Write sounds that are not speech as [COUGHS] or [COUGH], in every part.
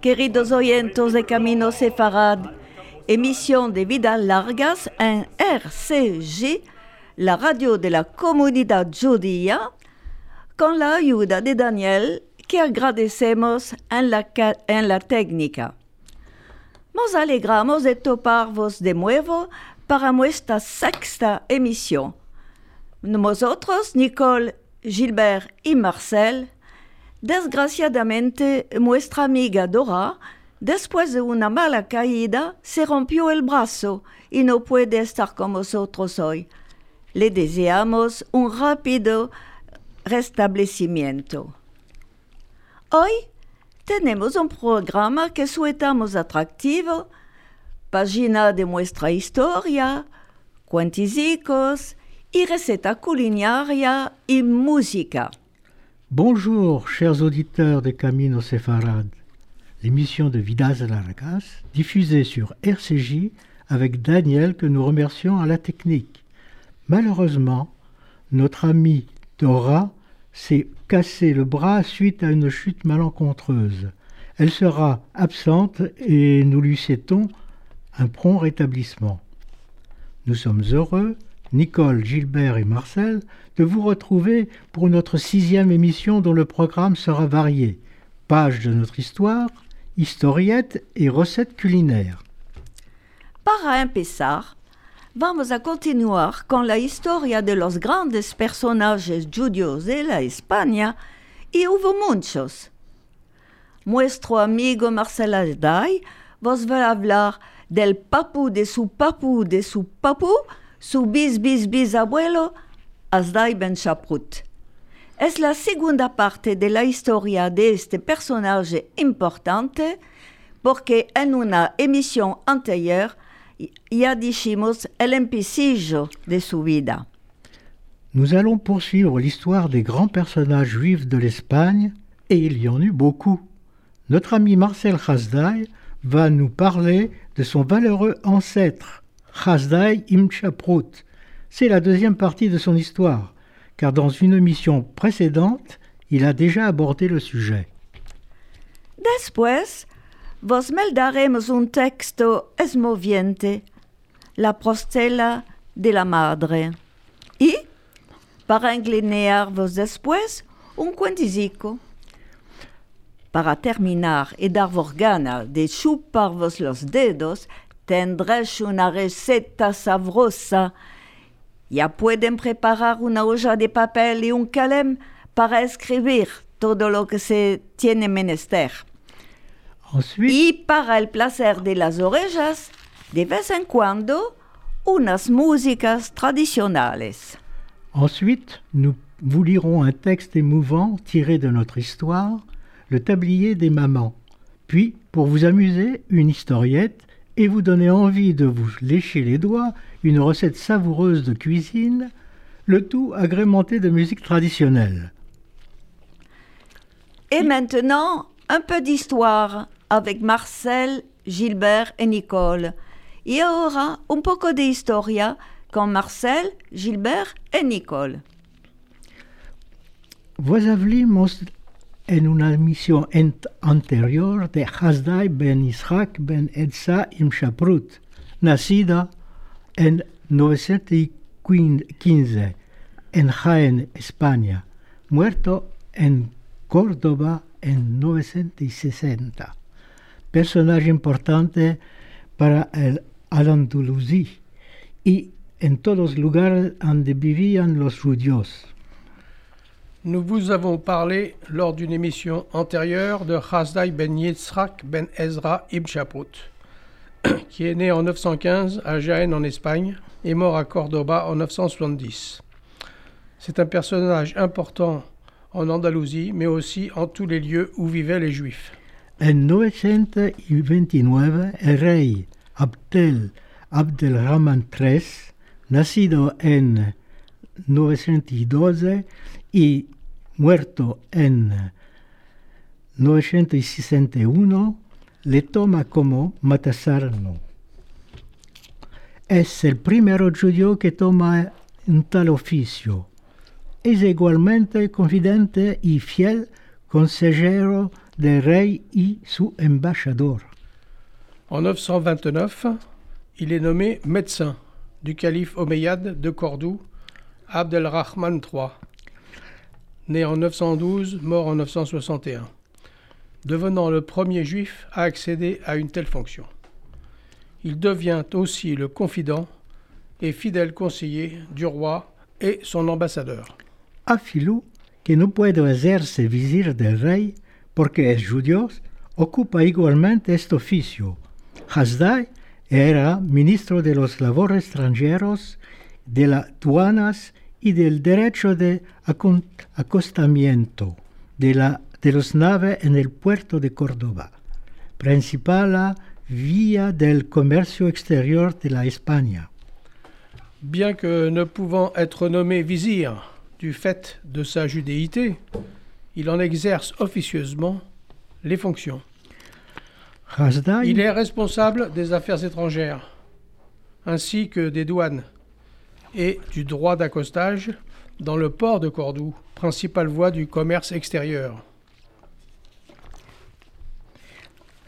queridos oyentes de Camino Sefarad, émission de Vidas Largas en RCG, la radio de la comunidad judía, con la ayuda de Daniel, que agradecemos en la, en la técnica. Nos alegramos de toparvos de nuevo para nuestra sexta emisión. Nosotros, Nicole, Gilbert y Marcel, desgraciadamente nuestra amiga Dora, después de una mala caída, se rompió el brazo y no puede estar con nosotros hoy. Le deseamos un rápido restablecimiento. Hoy tenemos un programa que suetamos atractivo, página de nuestra historia, cuentisicos y receta culinaria y música. Bonjour, chers auditeurs de Camino Sefarad, l'émission de Vidas Largas, diffusée sur RCJ avec Daniel que nous remercions à la technique. Malheureusement, notre amie Dora s'est cassé le bras suite à une chute malencontreuse. Elle sera absente et nous lui souhaitons un prompt rétablissement. Nous sommes heureux, Nicole, Gilbert et Marcel, de vous retrouver pour notre sixième émission dont le programme sera varié. Pages de notre histoire, historiettes et recettes culinaires. Para empezar, vamos a continuar con la historia de los grandes personajes judíos de la España y hubo muchos. Nuestro amigo Marcel Azday vos va a hablar del papu de su papu de su papu, su bis bis bisabuelo, Azday Ben Shaprut. Es la segunda parte de la historia de este personaje importante porque en una emisión anterior ya dijimos el empecillo de su vida. Nous allons poursuivre l'histoire des grands personnages juifs de l'Espagne, et il y en eut beaucoup. Notre ami Marcel Khazdaï va nous parler de son valeureux ancêtre, C'est la deuxième partie de son histoire, car dans une émission précédente, il a déjà abordé le sujet. Después, vos meldaremos un texto esmoviente, la prostela de la madre. Y, para inclinar vos después, un cuenticico. Para terminar y dar vos gana de chuparvos los dedos, tendréis una receta sabrosa. Ya pueden preparar una olla de papel y un calem para escribir todo lo que se tiene menester. Ensuite, Y para el placer de las orejas, de vez en cuando, unas músicas tradicionales. ensuite, nous vous lirons un texte émouvant tiré de notre histoire, le tablier des mamans. Puis, pour vous amuser, une historiette et vous donner envie de vous lécher les doigts, une recette savoureuse de cuisine, le tout agrémenté de musique traditionnelle. Et maintenant, un peu d'histoire avec Marcel, Gilbert et Nicole. Y ahora un poco de historia con Marcel, Gilbert et Nicole. Vos hablamos en una emisión ent- anterior de Hasdai ben Ishak ben Edsa Imshaprut, nacida en 915 en Jaén, España, muerto en Córdoba en 960. Personaje importante para el Al-Andalusí y en todos los lugares donde vivían los judíos. Nous vous avons parlé lors d'une émission antérieure de Hasdai ben Yitzhak ben Ezra ibn Shaprut, [COUGHS] qui est né en 915 à Jaén en Espagne et mort à Cordoba en 970. C'est un personnage important en Andalousie, mais aussi en tous les lieux où vivaient les Juifs. En 929, el rey Abdel Abdelrahman III, nacido en 912 y muerto en 961, le toma como matasarno. Es el primero judío que toma un tal oficio. Es igualmente confidente y fiel consejero del rey y su embajador. En 929, il est nommé médecin du calife omeyyade de Cordoue, Abdelrahman III, né en 912, mort en 961, devenant le premier juif à accéder à une telle fonction. Il devient aussi le confident et fidèle conseiller du roi et son ambassadeur. Afilu, que no puede hacerse visir del rey porque es judío, ocupa igualmente este oficio. Hasdai era ministro de los labores extranjeros, de las aduanas y del derecho de acostamiento de, la, de los naves en el puerto de Córdoba, principal vía del comercio exterior de la España. Bien que ne pouvant être nommé vizir du fait de sa judéité, il en exerce officieusement les fonctions. Il est responsable des affaires étrangères, ainsi que des douanes et du droit d'accostage dans le port de Cordoue, principale voie du commerce extérieur.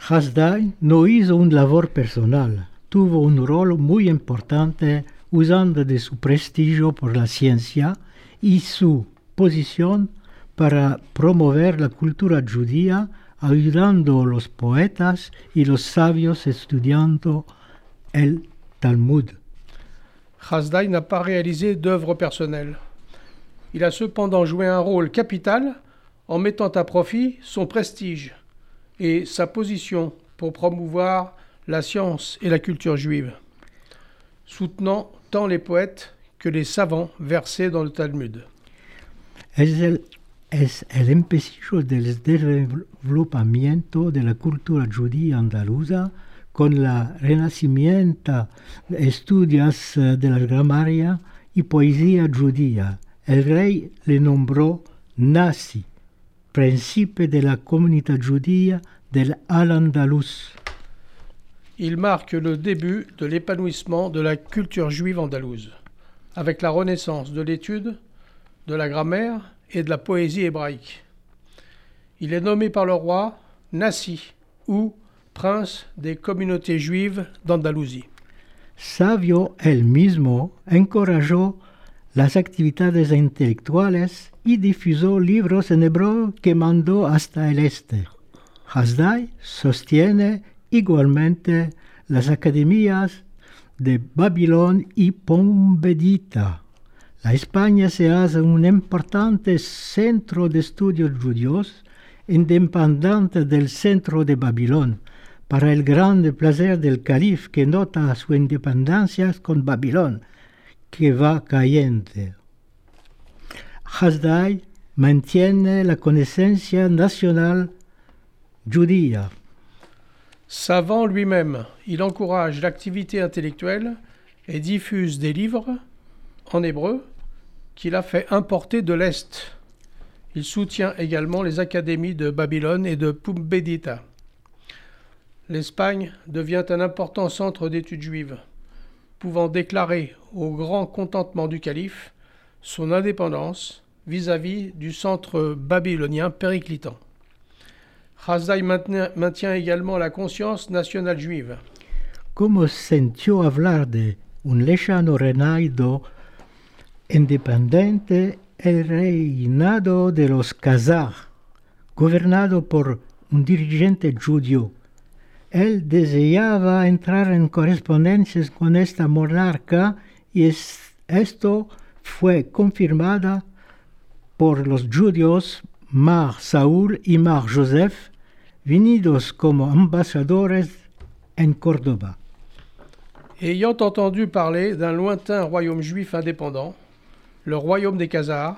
Hasdai no hizo un labor personal, tuvo un rol muy importante usando de su prestigio por la ciencia y su posición para promover la cultura judía, ayudando a los poetas y los sabios estudiando el Talmud. Hasdai n'a pas réalisé d'œuvre personnelle. Il a cependant joué un rôle capital en mettant à profit son prestige et sa position pour promouvoir la science et la culture juive, soutenant tant les poètes que les savants versés dans le Talmud. Es el, de la cultura con la renacimiento, estudios eh, de la gramaria y poesía judía. El rey le nombró Nasi, príncipe de la comunidad judía del Al-Andalus. Il marque le début de l'épanouissement de la culture juive andalouse, avec la renaissance de l'étude, de la grammaire et de la poésie hébraïque. Il est nommé par le roi Nassi, ou prince des communautés juives d'Andalousie. Sabio él mismo encorajó las actividades intelectuales y difusó libros en hebreo que mandó hasta el este. Hasdai sostiene igualmente las academias de Babilón y Pombedita. La España se hace un importante centro de estudios judíos independiente del centro de Babilón, para el grande placer del calife que nota su independencia con Babilón, que va cayendo. Hasdai mantiene la connaissance nationale judía. Savant lui-même, il encourage l'activité intellectuelle et diffuse des livres en hébreu qu'il a fait importer de l'Est. Il soutient également les académies de Babylone et de Pumbedita. L'Espagne devient un important centre d'études juives, pouvant déclarer au grand contentement du calife son indépendance vis-à-vis du centre babylonien périclitant. Hasdai maintient, également la conscience nationale juive. Como sintió hablar de un lejano reinado independiente, el reinado de los Khazars, gobernado por un dirigente judío. Él deseaba entrar en correspondencias con esta monarca y es- esto fue confirmada por los judíos Mar Saúl y Mar Joseph, venidos como ambasadores en Córdoba. Ayant entendu parler d'un lointain royaume juif indépendant, le royaume des Khazars,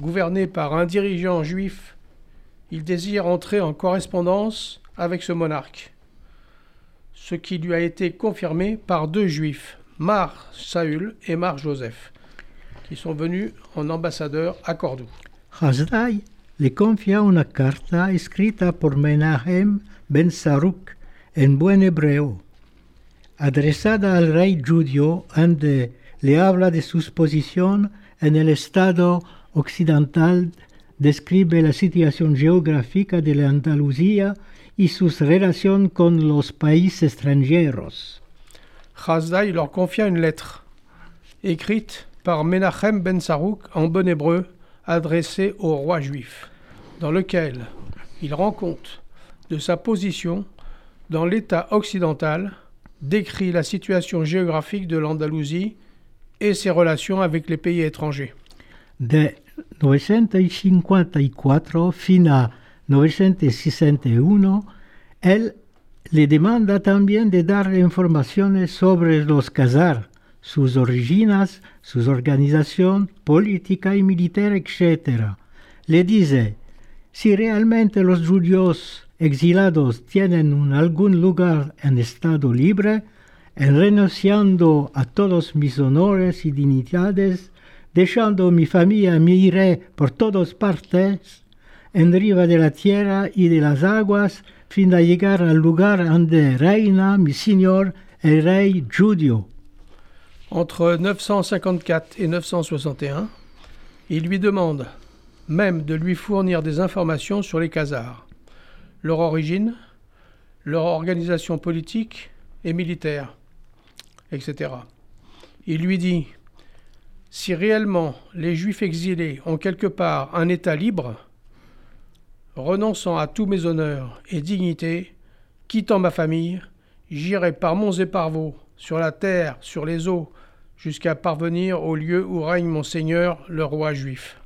gouverné par un dirigeant juif, il désire entrer en correspondance avec ce monarque, ce qui lui a été confirmé par deux juifs, Mar Saül et Mar Joseph, qui sont venus en ambassadeur à Cordoue. Hasdai le confia una carta escrita por Menahem ben Saruk en buen hebreo, adresada al rey judío, donde le habla de su posición en el estado occidental describe la situación geográfica de la Andalucía y sus relaciones con los países extranjeros. Chasdaï leur confia une lettre, écrite par Menachem Ben Sarouk en bon hébreu, adressée au roi juif, dans lequel il rend compte de sa position dans l'État occidental, décrit la situation géographique de l'Andalousie et ses relations avec les pays étrangers. De 954 fin a 961, él le demanda también de dar informaciones sobre los Khazars, sus orígenes, su organización política y militar, etc. Le dice, si realmente los judíos exilados tienen un algún lugar en estado libre, en renunciando a todos mis honores y dignidades, dejando mi familia, me iré por todas partes, en riva de la tierra y de las aguas, fin llegar al lugar donde reina mi señor, el rey. Entre 954 et 961, il lui demande même de lui fournir des informations sur les Khazars, leur origine, leur organisation politique et militaire, etc. Il lui dit si réellement les Juifs exilés ont quelque part un État libre, renonçant à tous mes honneurs et dignités, quittant ma famille, j'irai par monts et par vaux, sur la terre, sur les eaux, jusqu'à parvenir au lieu où règne mon Seigneur, le roi juif.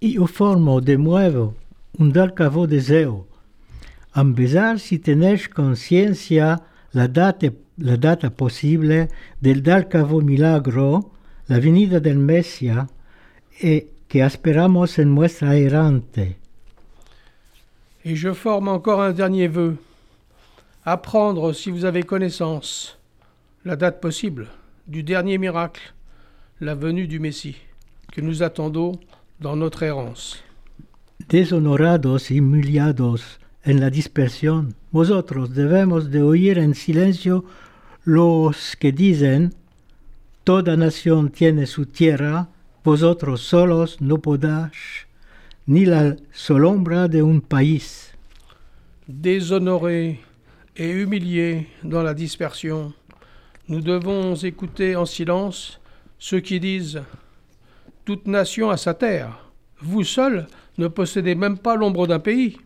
Io formo de nuevo un del cavo deseo, empezar si conciencia la data, la data posible del del cavo milagro, la venida del Messia, e que esperamos en nuestra errante. Et je forme encore un dernier vœu. Apprendre, si vous avez connaissance, la date possible du dernier miracle, la venue du Messie, que nous attendons dans notre errance. Deshonorados y humiliados en la dispersión, vosotros debemos de oír en silencio los que dicen, toda nación tiene su tierra, vosotros solos no podéis ni la sombra de un país. Déshonorés et humiliés dans la dispersion, nous devons écouter en silence ceux qui disent Toute nation a sa terre. Vous seuls ne possédez même pas l'ombre d'un pays.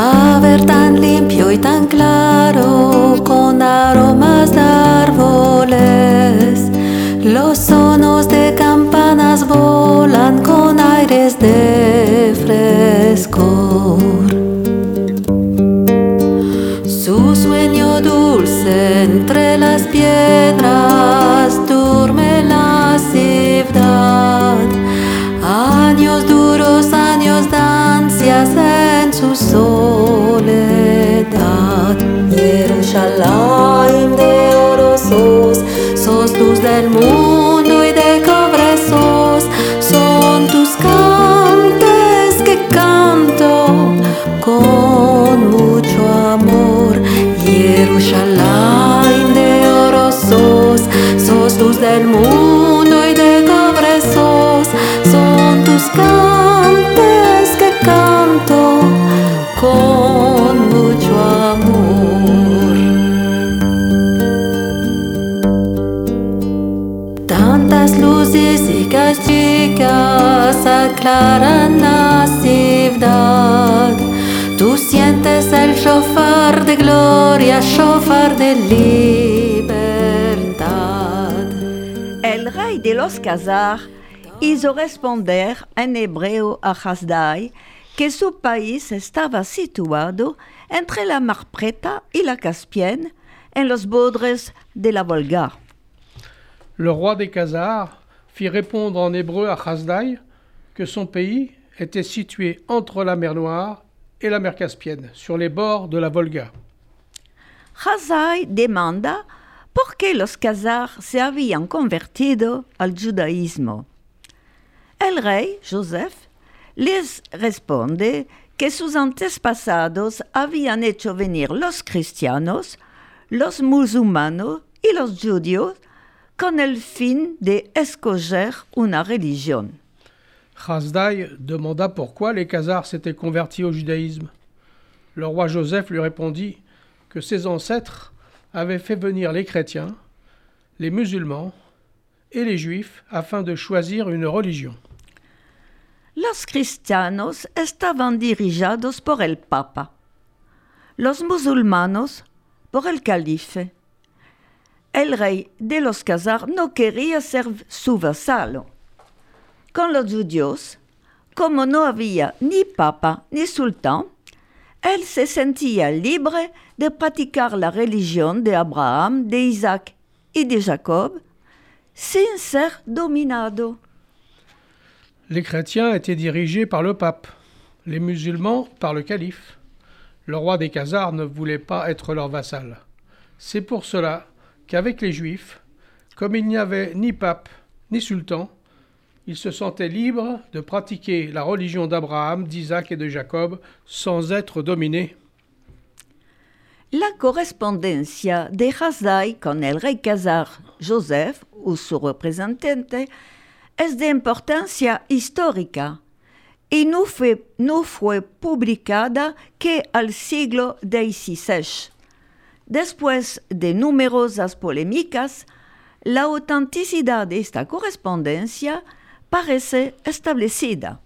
A ver tan limpio y tan claro, con aromas de árboles. Los sonos de campanas volan con aires de frescor. Su sueño dulce entre las piedras Jerusalén de oro sos, sos luz del mundo la ciudad. Tú sientes el shofar de gloria, shofar de libertad. El rey de los Khazars hizo responder en hebreo a Hasdai que su país estaba situado entre la Mar Preta y la Caspienne, en los bordes de la Volga. Le roi des Khazars fit répondre en hébreu à Chasdaï que son pays était situé entre la mer Noire et la mer Caspienne, sur les bords de la Volga. Hazai demanda por qué los Khazars se habían convertido al judaísmo. El rey, Joseph, les responde que sus antepasados habían hecho venir los cristianos, los musulmanos y los judíos con el fin de escoger una religión. Chasdaï demanda pourquoi les Khazars s'étaient convertis au judaïsme. Le roi Joseph lui répondit que ses ancêtres avaient fait venir les chrétiens, les musulmans et les juifs afin de choisir une religion. Los cristianos estaban dirigidos por el Papa, los musulmanos por el calife. El rey de los Khazars no quería ser su vasalo. Con los judíos, como no había ni papa ni sultán, él se sentía libre de praticar la religión de Abraham, de Isaac y de Jacob, sin ser dominado. Les chrétiens étaient dirigés par le pape, les musulmans par le calife. Le roi des Khazars ne voulait pas être leur vassal. C'est pour cela qu'avec les juifs, comme il n'y avait ni pape ni sultan, ils se sentaient libres de pratiquer la religion d'Abraham, d'Isaac et de Jacob sans être dominés. La correspondencia de Hasdai con el rey Khazar Joseph o su representante es de importancia histórica y no fue, no fue publicada que al siglo XVI. Después de numerosas polémicas, la autenticidad de esta correspondencia parece establecida.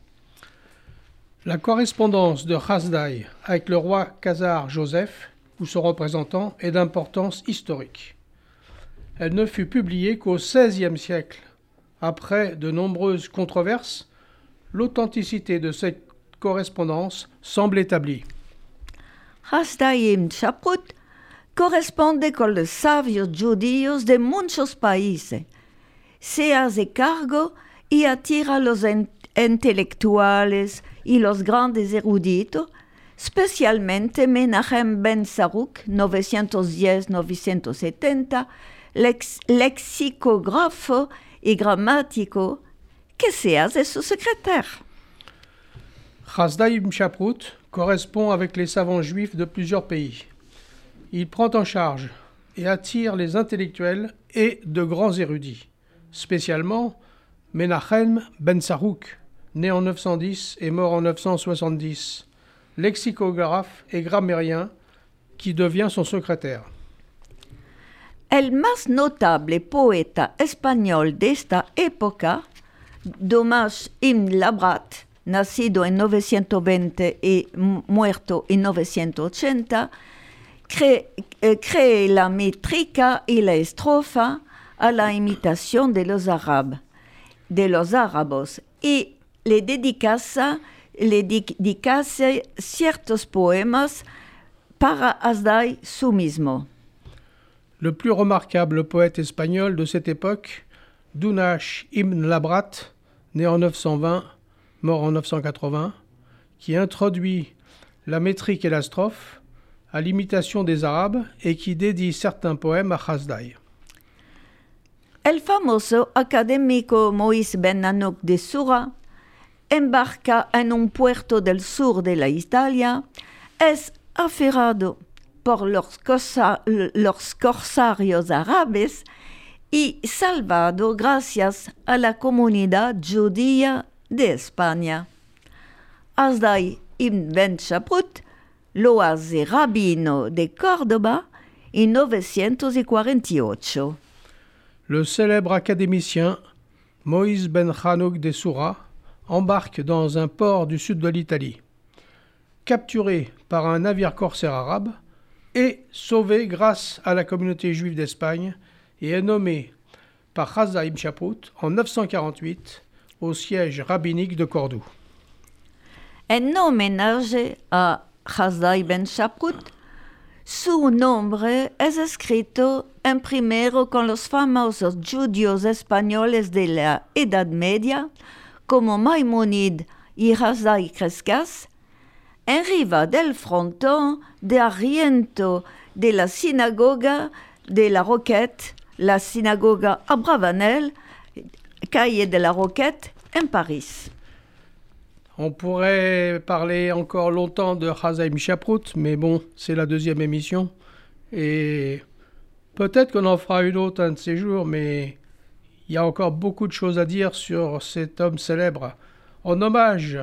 La correspondance de Hasdai avec le roi Khazar Joseph ou son représentant est d'importance historique. Elle ne fut publiée qu'au XVIe siècle. Après de nombreuses controverses, l'authenticité de cette correspondance semble établie. Hasdai ibn corresponde con los sabios judíos de muchos países. Cargo y attira a los en- intelectuales y los grandes eruditos, especialmente Menachem Ben Saruk, 910-970, lex- lexicógrafo y gramático, que se hace su secrétaire. Hasdai ibn Shaprut correspond avec les savants juifs de plusieurs pays. Il prend en charge et attire les intellectuels et de grands érudits, spécialement Menachem Ben Sarouk, né en 910 et mort en 970, lexicographe et grammairien qui devient son secrétaire. El más notable poeta español de esta época, Domás Ibn Labrat, nacido en 920 y mu- muerto en 980, cree, eh, cree la métrica y la estrofa a la imitación de los árabes, de los árabes, y le dedicase, le di- dedicase ciertos poemas para Asdai su mismo. Le plus remarquable poète espagnol de cette époque, Dunash ibn Labrat, né en 920, mort en 980, qui introduit la métrique et la strophe à l'imitation des Arabes et qui dédie certains poèmes à Hasdai. El famoso académico Moïse Ben Nanouk de Sura embarca en un puerto del sur de la Italia, es aferrado por los, corsarios árabes y salvado gracias a la comunidad judía de España. Asdai ibn Ben Shaprut lo hace rabino de Córdoba en 948. Le célèbre académicien Moïse ben Hanouk des Soura embarque dans un port du sud de l'Italie. Capturé par un navire corsaire arabe et sauvé grâce à la communauté juive d'Espagne et est nommé par Chazza ibn Shaprut en 948 au siège rabbinique de Cordoue. En homenaje a Hasdai Ben Shaprut, su nombre es escrito en primero con los famosos judíos españoles de la Edad Media, como Maimonid y Hasdai Crescas, en riva del frontón de Arriento de la sinagoga de la Roquette, la sinagoga Abravanel, calle de la Roquette, en Paris. On pourrait parler encore longtemps de Hazaim Chaprout, mais bon, c'est la deuxième émission. Et Peut-être qu'on en fera une autre un de ces jours, mais il y a encore beaucoup de choses à dire sur cet homme célèbre. En hommage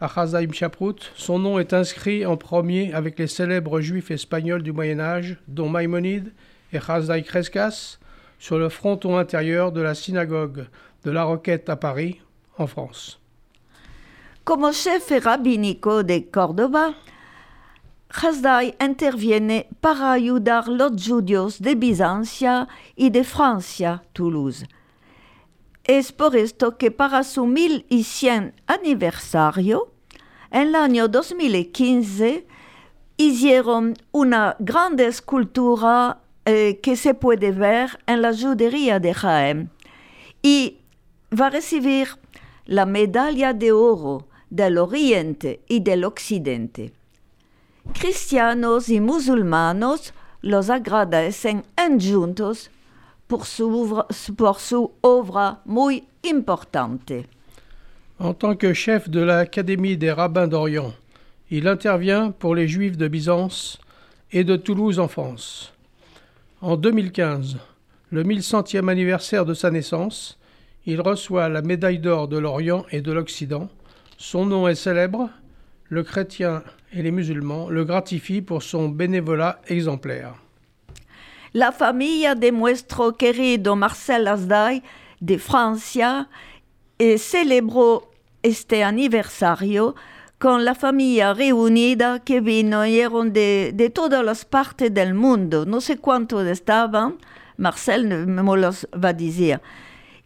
à Chazaïm Chaprout, son nom est inscrit en premier avec les célèbres juifs espagnols du Moyen Âge, dont Maïmonide et Chazaï Crescas, sur le fronton intérieur de la synagogue de la Roquette à Paris, en France. Como chef rabbinico de Córdoba, Hasdai interviene para ayudar los judíos de Bizancia y de Francia, Toulouse. Es por esto que para su 1100 aniversario, en el año 2015, hicieron una gran escultura eh, que se puede ver en la judería de Jaén y va a la medalla de oro del Oriente y del Occidente. Cristianos y musulmanos los agradecen en juntos por su, por su obra muy importante. En tant que chef de l'Académie des rabbins d'Orient, il intervient pour les Juifs de Byzance et de Toulouse en France. En 2015, le 1100e anniversaire de sa naissance, il reçoit la médaille d'or de l'Orient et de l'Occident. Son nom est célèbre, le chrétien et les musulmans le gratifient pour son bénévolat exemplaire. La familia de nuestro querido Marcel Asday de Francia eh, celebró este aniversario con la familia reunida que vinieron de, de todas las partes del mundo. No sé cuántos estaban, Marcel me los va a decir.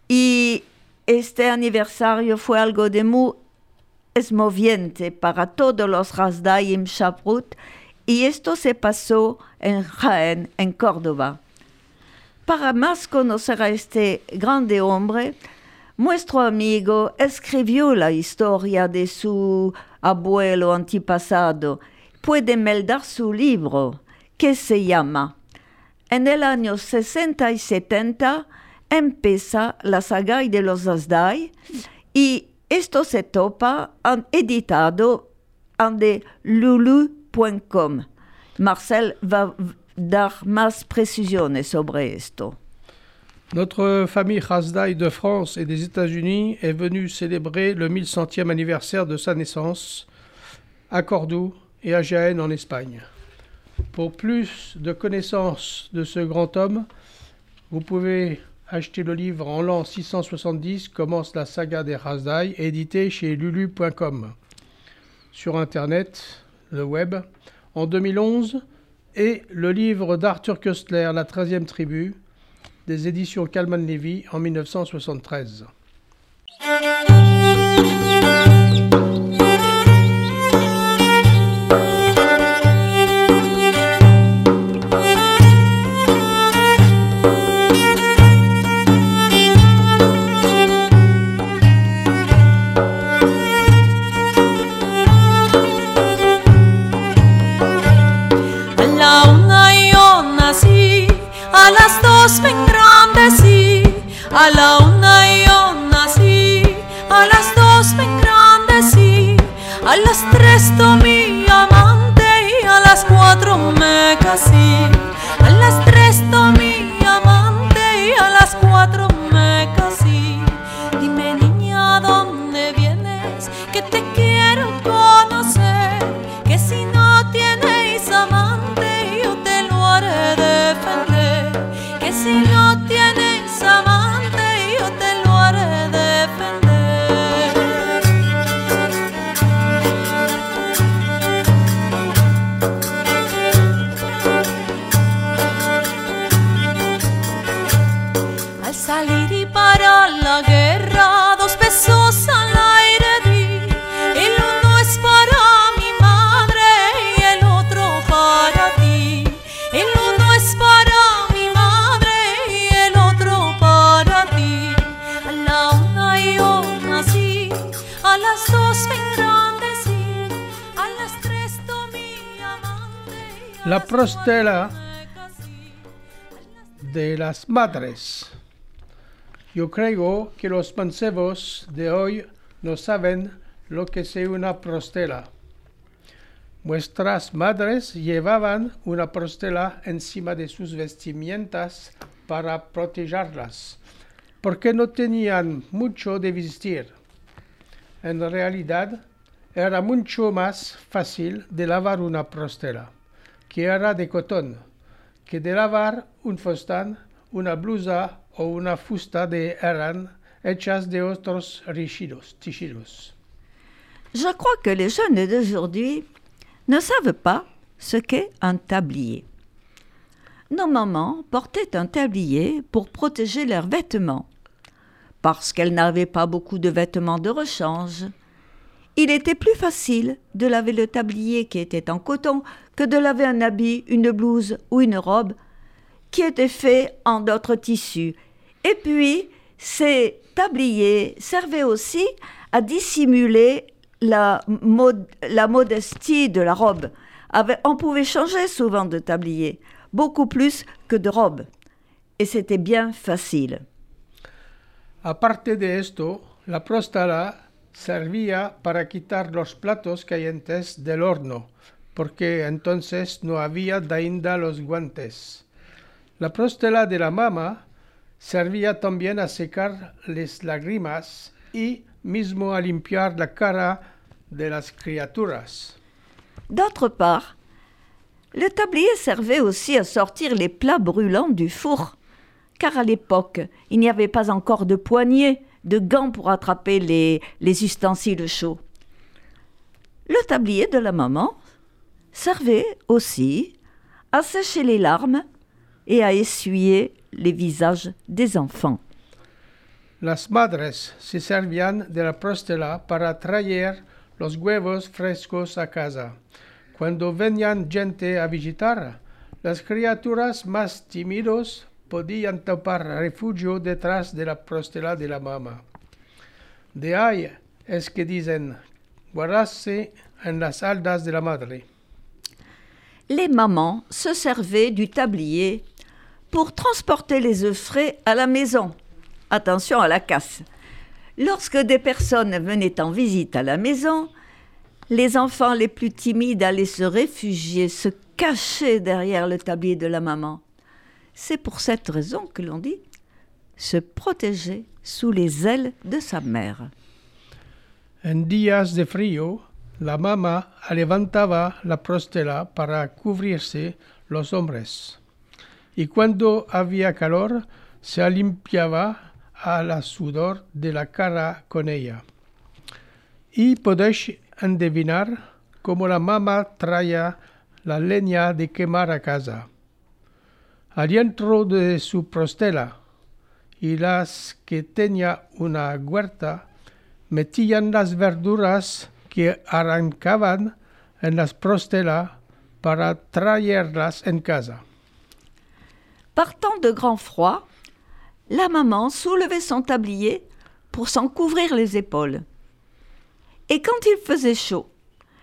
Y este aniversario fue algo de muy esmoviente para todos los Rasdaim Shabrut y esto se pasó en Jaén, en Córdoba. Para más conocer a este grande hombre, nuestro amigo escribió la historia de su abuelo antipasado. Puede meldar su libro, que se llama En el año 60 y 70 empieza la saga de los Asdai y esto se topa en editado en de lulu.com. Marcel va dar más precisiones sobre esto. Notre famille Hasdai de France et des États-Unis est venue célébrer le 1100e anniversaire de sa naissance à Cordoue et à Jaén en Espagne. Pour plus de connaissances de ce grand homme, vous pouvez acheter le livre en l'an 670, commence la saga des Hasdai, édité chez lulu.com. Sur Internet, le web, en 2011, et le livre d'Arthur Köstler, La 13e tribu, des éditions Kalman Levy en 1973. Casé. A las tres tomé amante y a las cuatro me casé. Dime niña, ¿dónde vienes? Que te quiero La prostela de las madres. Yo creo que los mancebos de hoy no saben lo que es una prostela. Nuestras madres llevaban una prostela encima de sus vestimientas para protegerlas, porque no tenían mucho de vestir. En realidad, era mucho más fácil de lavar una prostela, de que de lavar un blusa fusta de hechas de otros. Je crois que les jeunes d'aujourd'hui ne savent pas ce qu'est un tablier. Nos mamans portaient un tablier pour protéger leurs vêtements, parce qu'elles n'avaient pas beaucoup de vêtements de rechange. Il était plus facile de laver le tablier qui était en coton que de laver un habit, une blouse ou une robe qui était fait en d'autres tissus. Et puis, ces tabliers servaient aussi à dissimuler la, la modestie de la robe. On pouvait changer souvent de tablier, beaucoup plus que de robe. Et c'était bien facile. Aparte de esto, la prostala servía para quitar los platos calientes del horno, porque entonces no había ainda los guantes. La prostela de la mama servía también a secar las lágrimas y mismo a limpiar la cara de las criaturas. D'autre part, le tablier servait aussi à sortir les plats brûlants du four, car à l'époque, il n'y avait pas encore de poignées, de gants pour attraper les, les ustensiles chauds. Le tablier de la maman servait aussi à sécher les larmes et à essuyer les visages des enfants. Las madres se servían de la prostela para traer los huevos frescos a casa. Cuando venían gente a visitar, las criaturas más tímidos podían tomar refugio detrás de la prostela de la mamá. De es que dicen las de la madre. les mamans se servaient du tablier pour transporter les œufs frais à la maison. Attention à la casse. Lorsque des personnes venaient en visite à la maison, les enfants les plus timides allaient se réfugier, se cacher derrière le tablier de la maman. C'est pour cette raison que l'on dit se protéger sous les ailes de sa mère. En días de frío, la mamá levantaba la prostela para cubrirse los hombres. Y cuando había calor, se limpiaba a la sudor de la cara con ella. Y podéis adivinar cómo la mamá traía la leña de quemar a casa. Adentro de su prostela y las que tenía una huerta, metían las verduras que arrancaban en las prostelas para traerlas en casa. Par temps de grand froid, la maman soulevait son tablier pour s'en couvrir les épaules. Et quand il faisait chaud,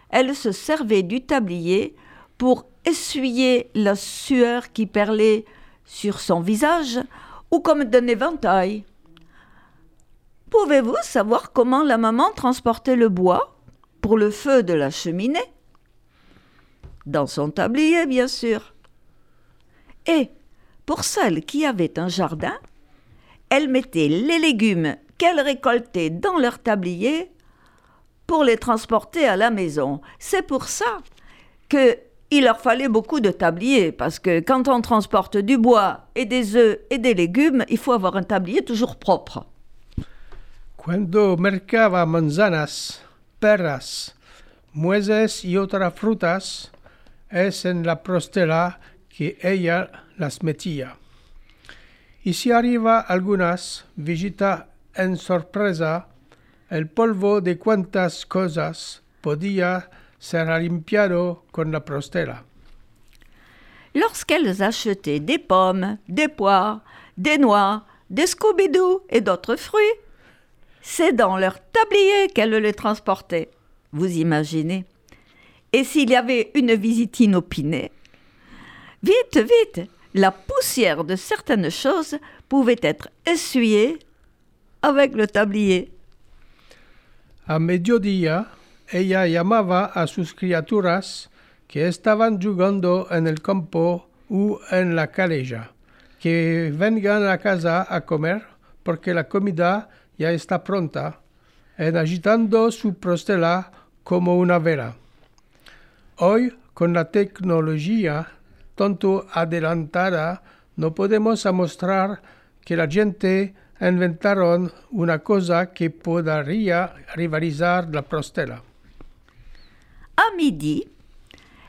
elle se servait du tablier pour essuyer la sueur qui perlait sur son visage ou comme d'un éventail. Pouvez-vous savoir comment la maman transportait le bois pour le feu de la cheminée? Dans son tablier, bien sûr. Et pour celles qui avaient un jardin, elle mettait les légumes qu'elle récoltait dans leur tablier pour les transporter à la maison. C'est pour ça que il leur fallait beaucoup de tabliers, parce que quand on transporte du bois et des œufs et des légumes, il faut avoir un tablier toujours propre. Cuando mercaba manzanas, peras, mueces y otras frutas, es en la prostela que ella las metía. Y si arriba algunas, visita en sorpresa el polvo de cuantas cosas podía ser limpiado con la prostela. Lorsqu'elles achetaient des pommes, des poires, des noix, des scooby-doo et d'autres fruits, c'est dans leur tablier qu'elles les transportaient. Vous imaginez Et s'il y avait une visite inopinée, vite, vite, la poussière de certaines choses pouvait être essuyée avec le tablier. A mediodía, ella llamaba a sus criaturas que estaban jugando en el campo o en la calleja, que vengan a casa a comer porque la comida ya está pronta, en agitando su prostela como una vela. Hoy, con la tecnología tanto adelantada, no podemos mostrar que la gente inventaron una cosa que podría rivalizar la prostela. À midi,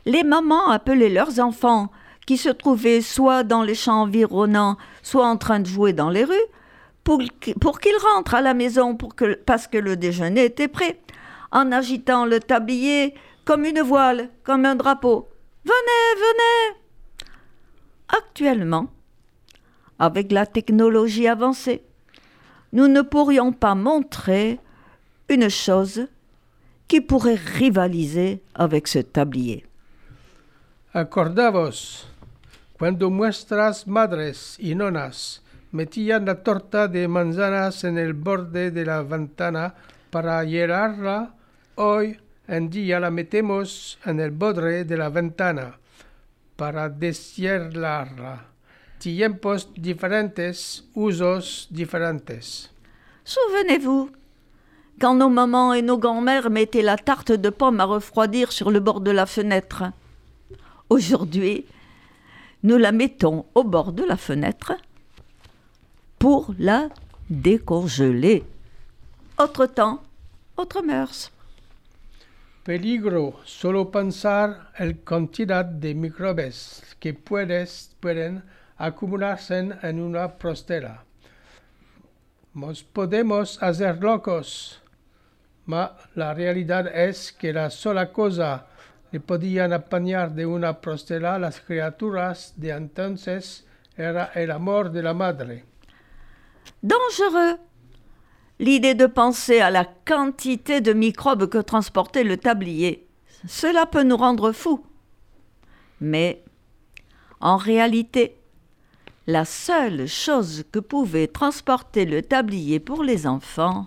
les mamans appelaient leurs enfants qui se trouvaient soit dans les champs environnants, soit en train de jouer dans les rues, pour, qu- pour qu'ils rentrent à la maison parce que le déjeuner était prêt, en agitant le tablier comme une voile, comme un drapeau. Venez, venez Actuellement, avec la technologie avancée, nous ne pourrions pas montrer une chose qui pourrait rivaliser avec ce tablier. Acordavos, cuando nuestras madres y nonas metían la torta de manzanas en el borde de la ventana para hielarla, hoy en día la metemos en el borde de la ventana para deshierlarla. Tiempos diferentes, usos diferentes. Souvenez-vous, quand nos mamans et nos grands-mères mettaient la tarte de pommes à refroidir sur le bord de la fenêtre. Aujourd'hui, nous la mettons au bord de la fenêtre pour la décongeler. Autre temps, autre mœurs. Peligro, solo pensar el cantidad de microbes que puedes, pueden acumularse en una. Nos podemos hacer locos, ma la realidad es que la sola cosa que podían apañar de una prostela las criaturas de entonces era el amor de la madre. Dangereux. L'idée de penser à la quantité de microbes que transportait le tablier, cela peut nous rendre fous. Mais, en réalité, la seule chose que pouvait transporter le tablier pour les enfants,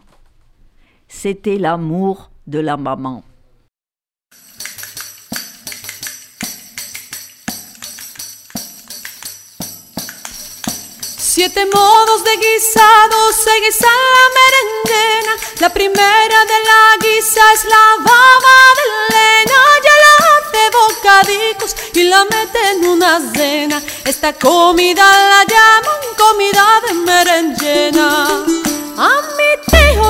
c'était l'amour de la maman. Siete modos de guisado se guisa la merendena. La primera de la guisa es la baba de lena. Ya la hace bocadicos y la mete en una cena. Esta comida la llaman comida de merengena.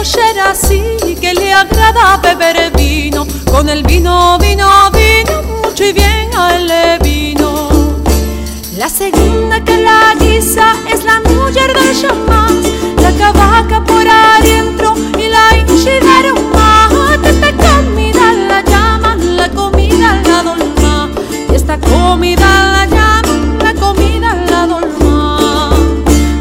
A mi tío era así que le agrada beber vino. Con el vino, vino, vino, mucho y bien a él le vino. La segunda que la guisa es la mujer del chamán, la cavaca por adentro y la hinchi de aromate. Esta comida la llaman la comida la dolma, y esta comida la llaman la comida la dolma.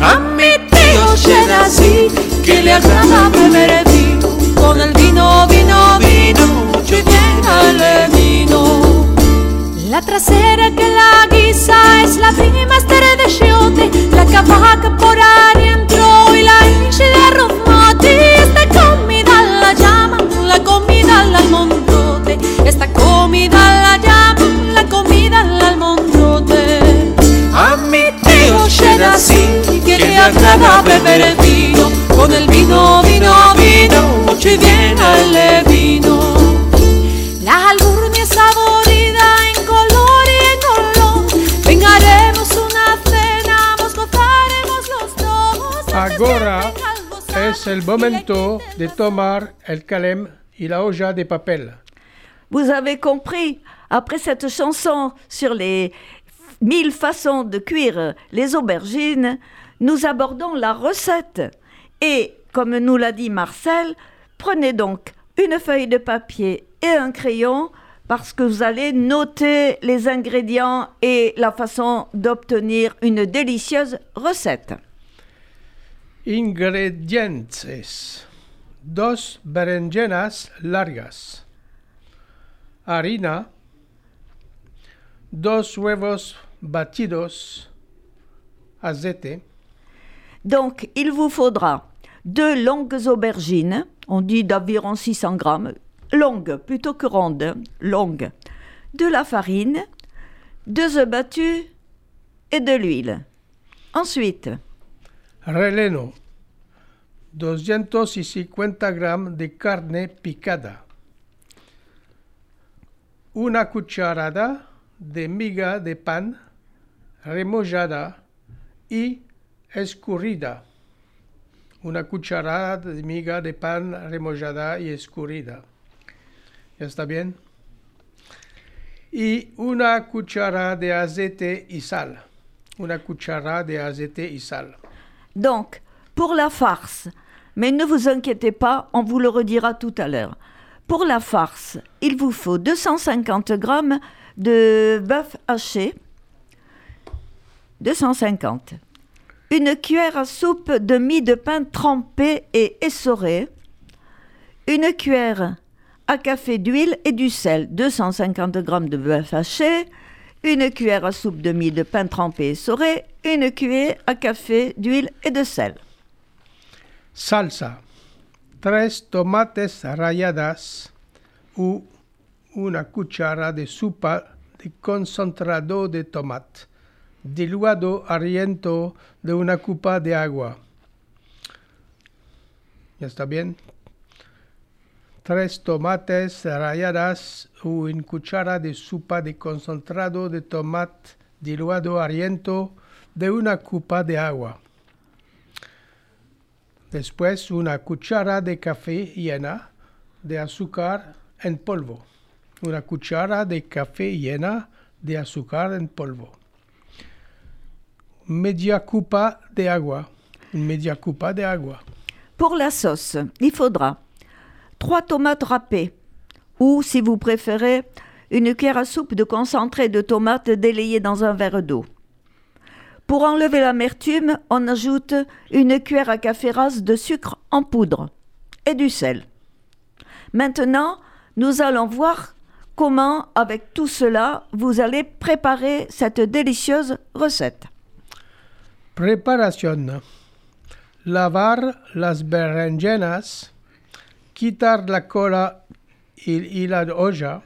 A mi tío era así, que le agrada beber vino, con el vino, vino, vino, mucho y bien al vino. La trasera que la guisa es la prima estere de chiote, la cavaca por adentro y la hinche de arroz mate. Esta comida la llaman la comida al almondrote, esta comida la llaman la comida al almondrote. A mi tío era así, que le agrada beber vino, con el vino, vino, vino, mucho y bien al vino. La alburnia saborida en color y en olor. Vengaremos una cena, nos gozaremos los dos. Agora es el momento de tomar el calem y la olla de papel. Vous avez compris, après cette chanson sur les mille façons de cuire les aubergines, nous abordons la recette. Et, comme nous l'a dit Marcel, prenez donc une feuille de papier et un crayon parce que vous allez noter les ingrédients et la façon d'obtenir une délicieuse recette. Ingredientes. Dos berenjenas largas. Harina. Dos huevos batidos. Aceite. Donc, il vous faudra deux longues aubergines, on dit d'environ 600 grammes, longue plutôt que ronde, hein, longue, de la farine, deux œufs battus et de l'huile. Ensuite, Relleno. 250 gramos de carne picada. Una cucharada de miga de pan remojada y escurrida. Una cucharada de miga de pan remojada y escurrida. ¿Ya está bien? Y una cucharada de aceite y sal. Una cucharada de aceite y sal. donc, pour la farce, mais ne vous inquiétez pas, on vous le redira tout à l'heure. Pour la farce, il vous faut 250 grammes de bœuf haché, 250. Une cuillère à soupe de mie de pain trempé et essoré. Une cuillère à café d'huile et du sel, 250 grammes de bœuf haché. Une cuillère à soupe de mie de pain trempé et essoré. Une cuillère à café d'huile et de sel. Salsa. Tres tomates ralladas u una cuchara de sopa de concentrado de tomate, diluido arriento de una copa de agua. ¿Ya está bien? Tres tomates ralladas una cuchara de sopa de concentrado de tomate, diluido arriento de una copa de agua. Después una cuchara de café llena de azúcar en polvo. Una cuchara de café llena de azúcar en polvo. Media copa de agua. Une copa de. Pour la sauce, il faudra 3 tomates râpées ou, si vous préférez, une cuillère à soupe de concentré de tomates délayé dans un verre d'eau. Pour enlever l'amertume, on ajoute une cuillère à café rase de sucre en poudre et du sel. Maintenant, nous allons voir comment, avec tout cela, vous allez préparer cette délicieuse recette. Preparación. Lavar las berenjenas, quitar la cola y, y la olla,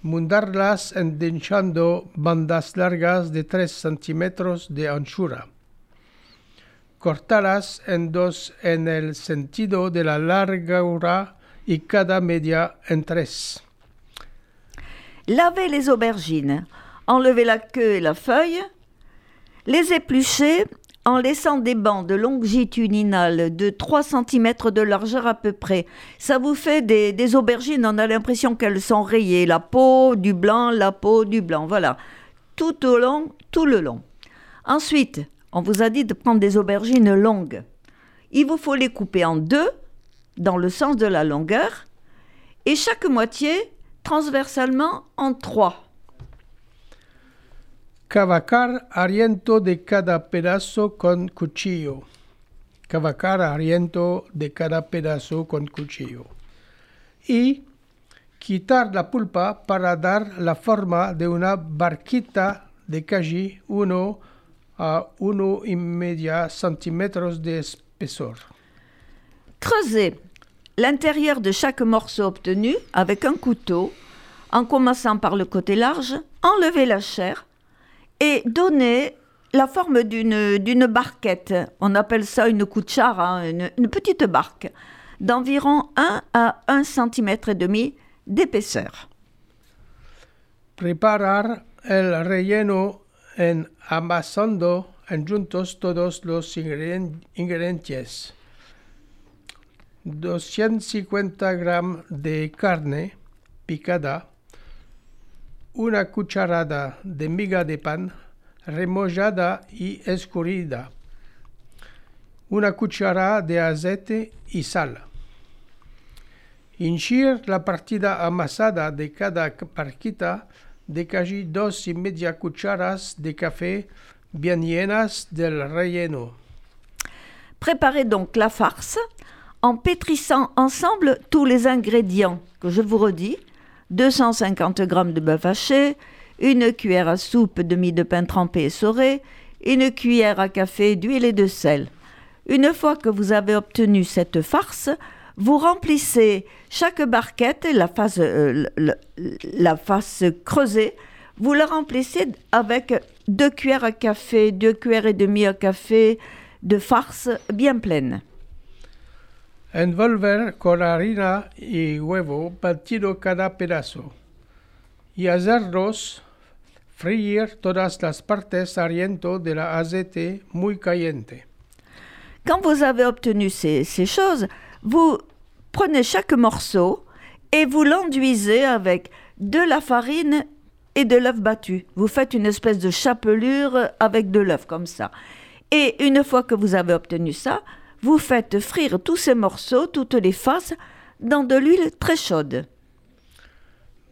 mundarlas bandas largas de 3 centímetros de anchura. Cortarlas en dos en el sentido de la largura y cada media en tres. Lavez les aubergines, enlevez la queue et la feuille, les épluchez en laissant des bandes longitudinales de 3 cm de largeur à peu près. Ça vous fait des, des aubergines, on a l'impression qu'elles sont rayées. La peau du blanc, la peau du blanc, voilà. Tout au long, tout le long. Ensuite, on vous a dit de prendre des aubergines longues. Il vous faut les couper en deux, dans le sens de la longueur, et chaque moitié transversalement en trois. Cavacar ariento de cada pedazo con cuchillo. Cavacar ariento de cada pedazo con cuchillo. Y quitar la pulpa para dar la forma de una barquita de cají 1 a 1 y media centímetros de espesor. Creusez l'intérieur de chaque morceau obtenu avec un couteau, en commençant par le côté large, enlevez la chair et donnez la forme d'une barquette. On appelle ça une cuchara, une, une petite barque, d'environ 1 à 1 cm et demi d'épaisseur. Preparar el relleno en amasando juntos todos los ingredientes. 250 gramos de carne picada, una cucharada de miga de pan remojada y escurrida, una cucharada de aceite y sal. Hinchir la partida amasada de cada parquita de casi dos y media cucharas de café bien llenas del relleno. Préparez donc la farce en pétrissant ensemble tous les ingrédients que je vous redis 250 g de bœuf haché, une cuillère à soupe de mie de pain trempé et essoré, une cuillère à café d'huile et de sel. Une fois que vous avez obtenu cette farce, vous remplissez chaque barquette, la face, euh, la face creusée, vous la remplissez avec deux cuillères à café, deux cuillères et demie à café de farce bien pleine. Envolver con harina y huevo batido cada pedazo. Y hacerlos freír todas las partes ariento de la aceite muy caliente. Quand vous avez obtenu ces, ces choses, vous prenez chaque morceau et vous l'enduisez avec de la farine et de l'œuf battu. Vous faites une espèce de chapelure avec de l'œuf comme ça. Et une fois que vous avez obtenu ça, vous faites frire tous ces morceaux, toutes les faces, dans de l'huile très chaude.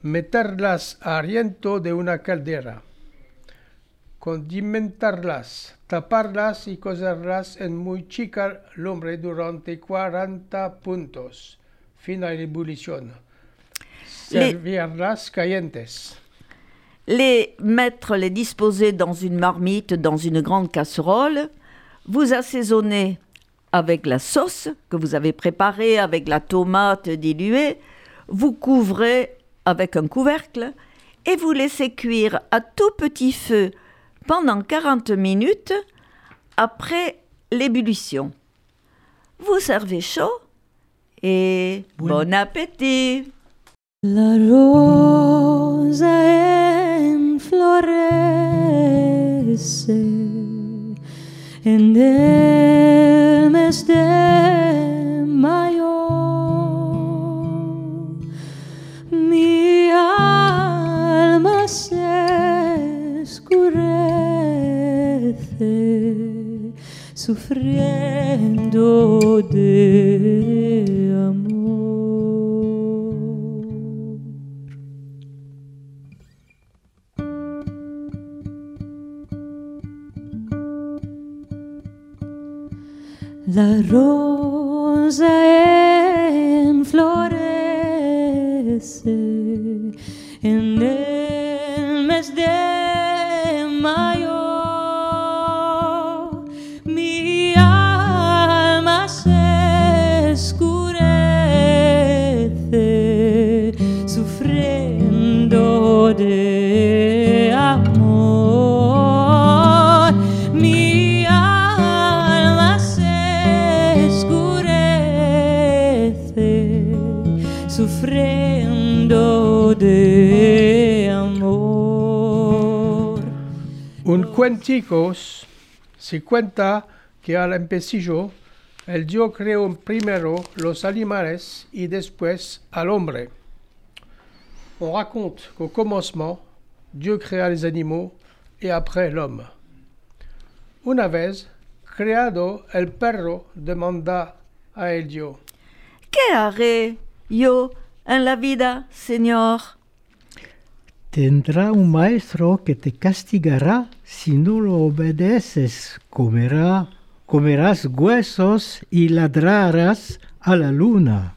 Meterlas ariento de una caldera. Condimentarlas, taparlas y cocerlas en muy chica lumbre durante 40 puntos. Fina ebullición. Les- Servirlas calientes. les mettre, les disposer dans une marmite, dans une grande casserole. Vous assaisonnez avec la sauce que vous avez préparée, avec la tomate diluée. Vous couvrez avec un couvercle et vous laissez cuire à tout petit feu pendant 40 minutes après l'ébullition. Vous servez chaud et bon appétit La rosa enflorece en el mes de mayo. Mi alma se escurece sufriendo de La rosa enflorece en el mes de mayo. Un cuenticos se cuenta que al empecillo el Dios creó primero los animales y después al hombre. On raconte qu'au commencement, Dieu créa les animaux et après l'homme. Una vez creado el perro demanda a el Dios, ¿Qué haré yo en la vida, Señor? Tendrá un maestro que te castigará si no lo obedeces. Comerá, comerás huesos y ladrarás a la luna.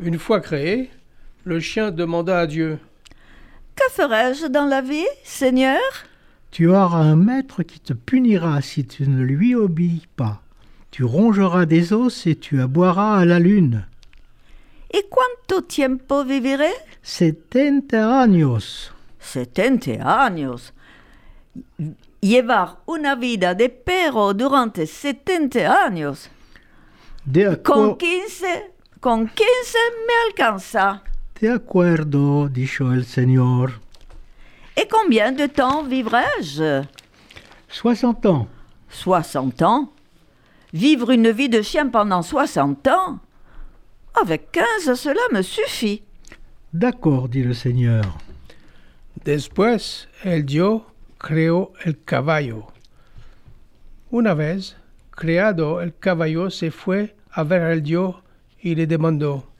Une fois créé, le chien demanda à Dieu, Que ferai-je dans la vie, Seigneur? Tu auras un maître qui te punira si tu ne lui obéis pas. Tu rongeras des os et tu aboieras à la lune. ¿Y cuánto tiempo viviré? Setenta años. Setenta años. Llevar una vida de perro durante 70 años. De, Con acu- 15, con 15 me alcanza. de acuerdo, dijo el Señor. Et combien de temps vivrai-je? Soixante ans. 60 ans Vivre une vie de chien pendant 60 ans? Avec 15, cela me suffit. D'accord, dit le Seigneur. Después el Dios creó el caballo. Una vez creado el caballo se fue a ver al Dios y le demandó,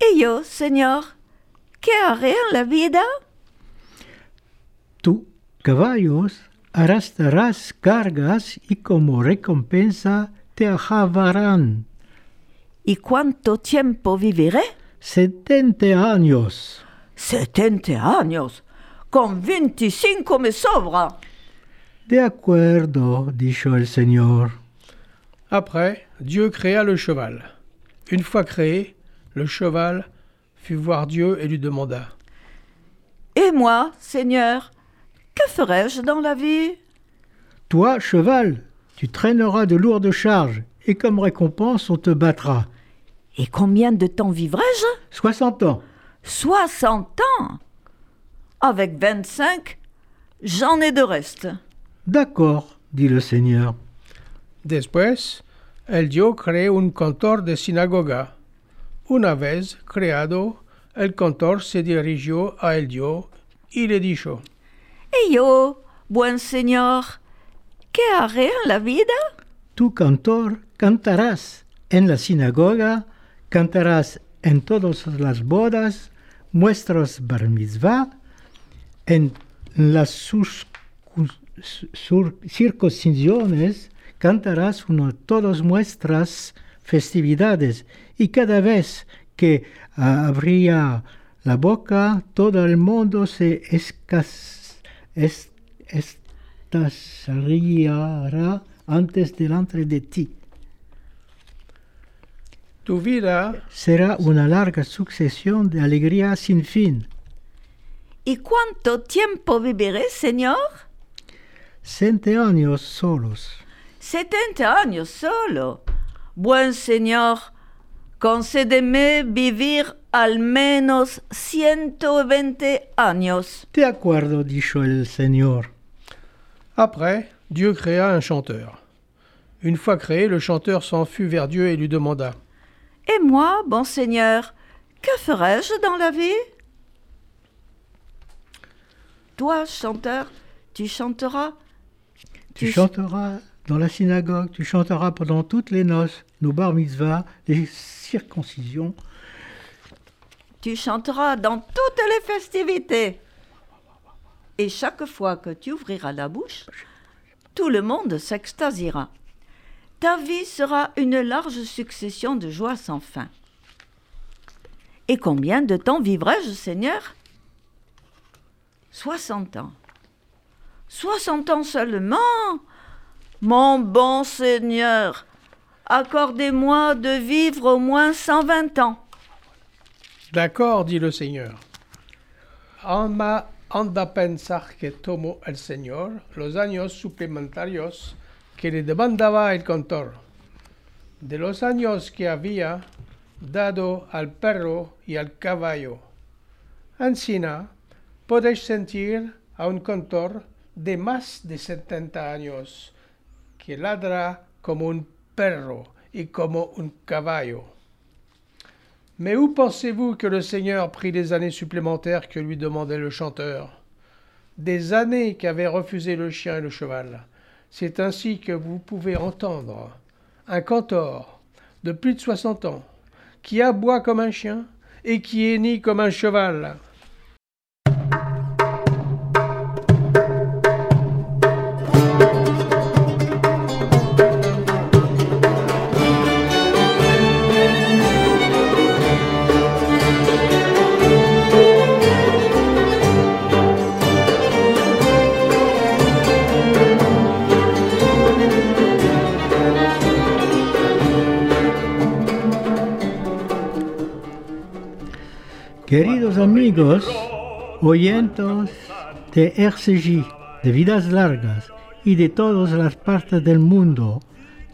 Et yo, Señor, ¿qué haré en la vida? Tú, caballos, arrastrarás cargas y como recompensa te ajabarán. ¿Y cuánto tiempo viviré? Setenta años. 70 años. Con 25 me sobra. De acuerdo, dijo el Señor. Après, Dieu créa le cheval. Une fois créé, le cheval fut voir Dieu et lui demanda Et moi, Seigneur, que ferai-je dans la vie? Toi, cheval, tu traîneras de lourdes charges, et comme récompense, on te battra. Et combien de temps vivrai-je? 60 ans. 60 ans? Avec 25, j'en ai de reste. D'accord, dit le Seigneur. Después, el dio creó un cantor de sinagoga. Una vez creado, el cantor se dirigió a el dio y le dijo, Et yo, buen Señor, ¿qué haré en la vida? Tu cantor cantarás en la sinagoga, cantarás en todas las bodas, muestras bar mitzvah, en las sus- circuncisiones, cantarás una todas nuestras festividades, y cada vez que ah, abría la boca, todo el mundo se escas, es, estasaría antes delante de ti. Tu vida Será una larga sucesión de alegría sin fin. ¿Y cuánto tiempo viviré, Señor? Cente años solos. 70 años solo. Buen Señor, concédeme vivir al menos 120 años. De acuerdo, dijo el Señor. Après, Dieu créa un chanteur. Une fois créé, le chanteur s'en fut vers Dieu et lui demanda Et moi, bon Seigneur, que ferai-je dans la vie? Toi, chanteur, tu chanteras. Tu chanteras dans la synagogue, tu chanteras pendant toutes les noces, nos bar mitzvahs, les circoncisions. Tu chanteras dans toutes les festivités. Et chaque fois que tu ouvriras la bouche, tout le monde s'extasiera. Ta vie sera une large succession de joies sans fin. Et combien de temps vivrai-je, Seigneur? 60 ans. 60 ans seulement Mon bon Seigneur, accordez-moi de vivre au moins 120 ans. D'accord, dit le Seigneur. Anda que tomo el Señor los años suplementarios que le demandaba el cantor, de los años que había dado al perro y al caballo. Encina, podéis sentir a un cantor de más de 70 años que ladra como un perro y como un caballo. Mais où pensez-vous que le Seigneur prit les années supplémentaires que lui demandait le chanteur? Des années qu'avaient refusé le chien et le cheval. C'est ainsi que vous pouvez entendre un cantor de plus de 60 ans qui aboie comme un chien et qui hennit comme un cheval. Queridos amigos, oyentes de RCJ, de Vidas Largas y de todas las partes del mundo,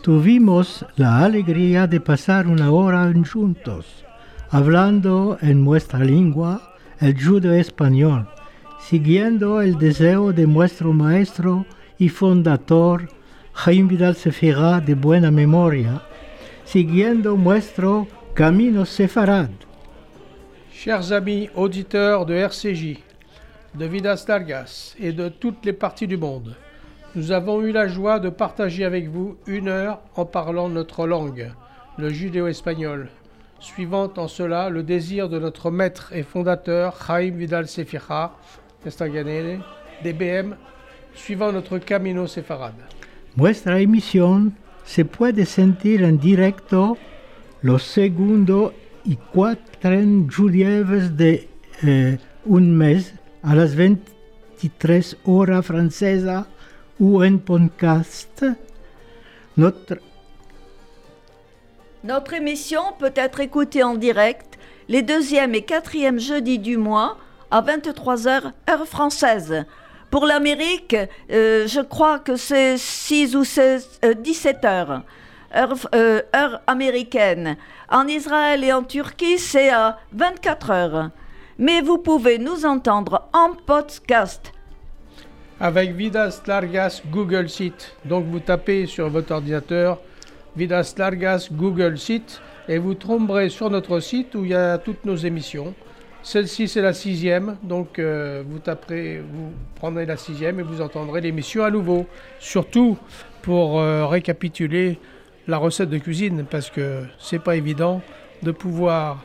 tuvimos la alegría de pasar una hora juntos, hablando en nuestra lengua, el judo español, siguiendo el deseo de nuestro maestro y fundador Jaime Vidal Sefira de buena memoria, siguiendo nuestro camino sefarad. Chers amis auditeurs de RCJ, de Vidas Largas et de toutes les parties du monde, nous avons eu la joie de partager avec vous une heure en parlant notre langue, le judéo-espagnol, suivant en cela le désir de notre maître et fondateur Jaime Vidal Sefira, Estaganele, DBM, suivant notre Camino Sefarad. Nuestra emisión se puede sentir en directo los segundo y cuatro jueves de eh, un mes a las 23 horas francesa o en podcast. Notre, Notre émission peut être écoutée en direct les deuxième et quatrième jeudis du mois à 23h heure française. Pour l'Amérique, euh, je crois que c'est 6 ou 16, euh, 17 heures, heure, euh, heure américaine. En Israël et en Turquie, c'est à 24 heures. Mais vous pouvez nous entendre en podcast. Avec Vidas Largas Google Site. Donc vous tapez sur votre ordinateur Vidas Largas Google Site et vous tomberez sur notre site où il y a toutes nos émissions. Celle-ci c'est la sixième, donc euh, vous taperez, vous prendrez la sixième et vous entendrez l'émission à nouveau. Surtout pour euh, récapituler la recette de cuisine parce que c'est pas évident de pouvoir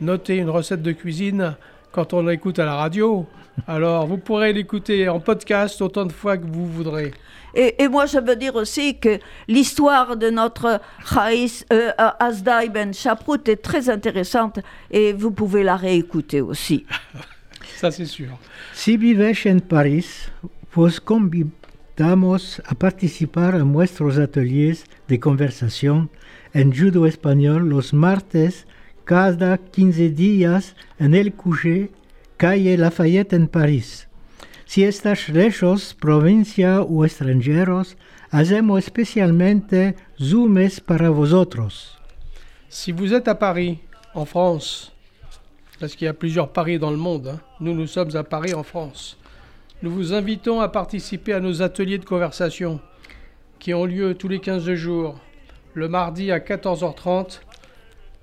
noter une recette de cuisine quand on l'écoute à la radio. Alors vous pourrez l'écouter en podcast autant de fois que vous voudrez. Et, et moi, je veux dire aussi que l'histoire de notre Haïs euh, Asdai Ben Chaprout est très intéressante et vous pouvez la réécouter aussi. [LAUGHS] Ça c'est sûr. Si vives en París, vos convidamos a participar a nuestros ateliers de conversación en judo español los martes cada 15 días en el QG calle Lafayette en París. Si estás lejos, provincia o extranjeros, hacemos especialmente zoomes para vosotros. Si vous êtes à Paris, en France, parce qu'il y a plusieurs Paris dans le monde, hein, nous nous sommes à Paris en France, nous vous invitons à participer à nos ateliers de conversation qui ont lieu tous les 15 jours, le mardi à 14h30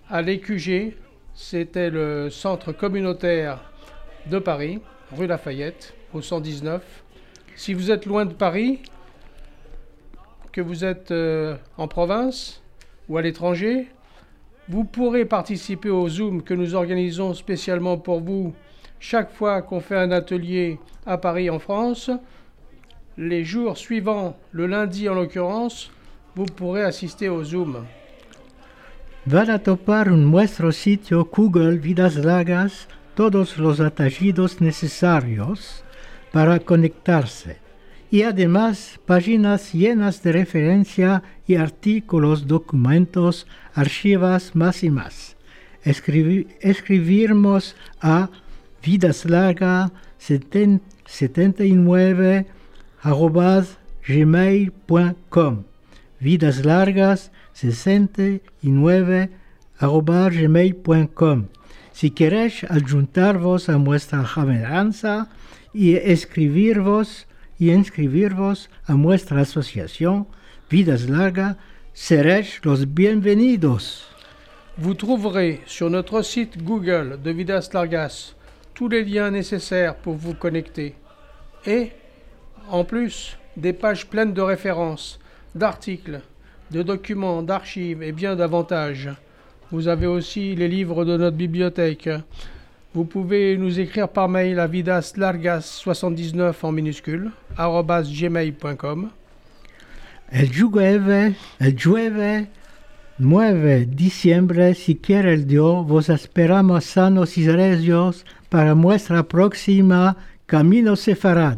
à l'EQG, c'était le centre communautaire de Paris, rue Lafayette, au 119. Si vous êtes loin de Paris, que vous êtes euh, en province ou à l'étranger, vous pourrez participer au Zoom que nous organisons spécialement pour vous chaque fois qu'on fait un atelier à Paris en France. Les jours suivants, le lundi en l'occurrence, vous pourrez assister au Zoom. Van a topar en nuestro sitio Google Vidas Largas todos los atallidos necesarios para conectarse y además páginas llenas de referencia y artículos, documentos, archivas, más y más. Escribi- escribirnos a vidaslarga 79 arrobas gmail.com vidaslargas 69 arroba gmail.com Si queréis adjuntarvos a nuestra jameranza y y a nuestra asociación Vidas Larga, seréis los bienvenidos. Vous trouverez sur notre site Google de Vidas Largas tous les liens nécessaires pour vous connecter et, en plus, des pages pleines de références, d'articles, de documents, d'archives et bien davantage. Vous avez aussi les livres de notre bibliothèque. Vous pouvez nous écrire par mail à vidaslargas79 en minuscule, gmail.com. El jueves, el 9 diciembre, si quiere el Dios, vos esperamos sanos y regios para nuestra próxima Camino Sefarad.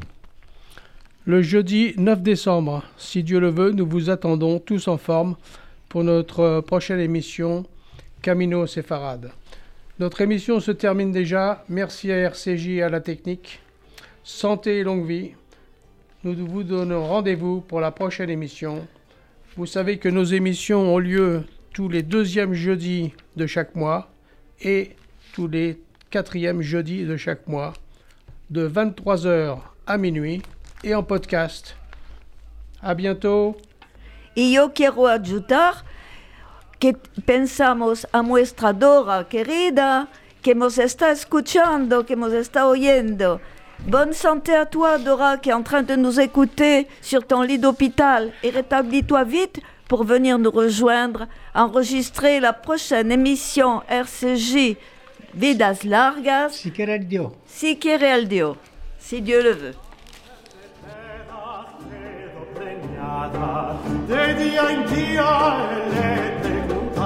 Le jeudi 9 décembre, si Dieu le veut, nous vous attendons tous en forme pour notre prochaine émission Camino Séfarade. Notre émission se termine déjà. Merci à RCJ et à la technique. Santé et longue vie. Nous vous donnons rendez-vous pour la prochaine émission. Vous savez que nos émissions ont lieu tous les deuxièmes jeudis de chaque mois et tous les quatrièmes jeudis de chaque mois de 23h à minuit et en podcast. À bientôt. Y yo quiero adjutar que pensamos a nuestra Dora querida, que nos está escuchando, que nos está oyendo. Bonne santé à toi, Dora, qui est en train de nous écouter sur ton lit d'hôpital. Et rétablis-toi vite pour venir nous rejoindre, enregistrer la prochaine émission RCJ Vidas Largas, Si quiere Dios. si quiere el Dio, si Dieu le veut. De dia in dia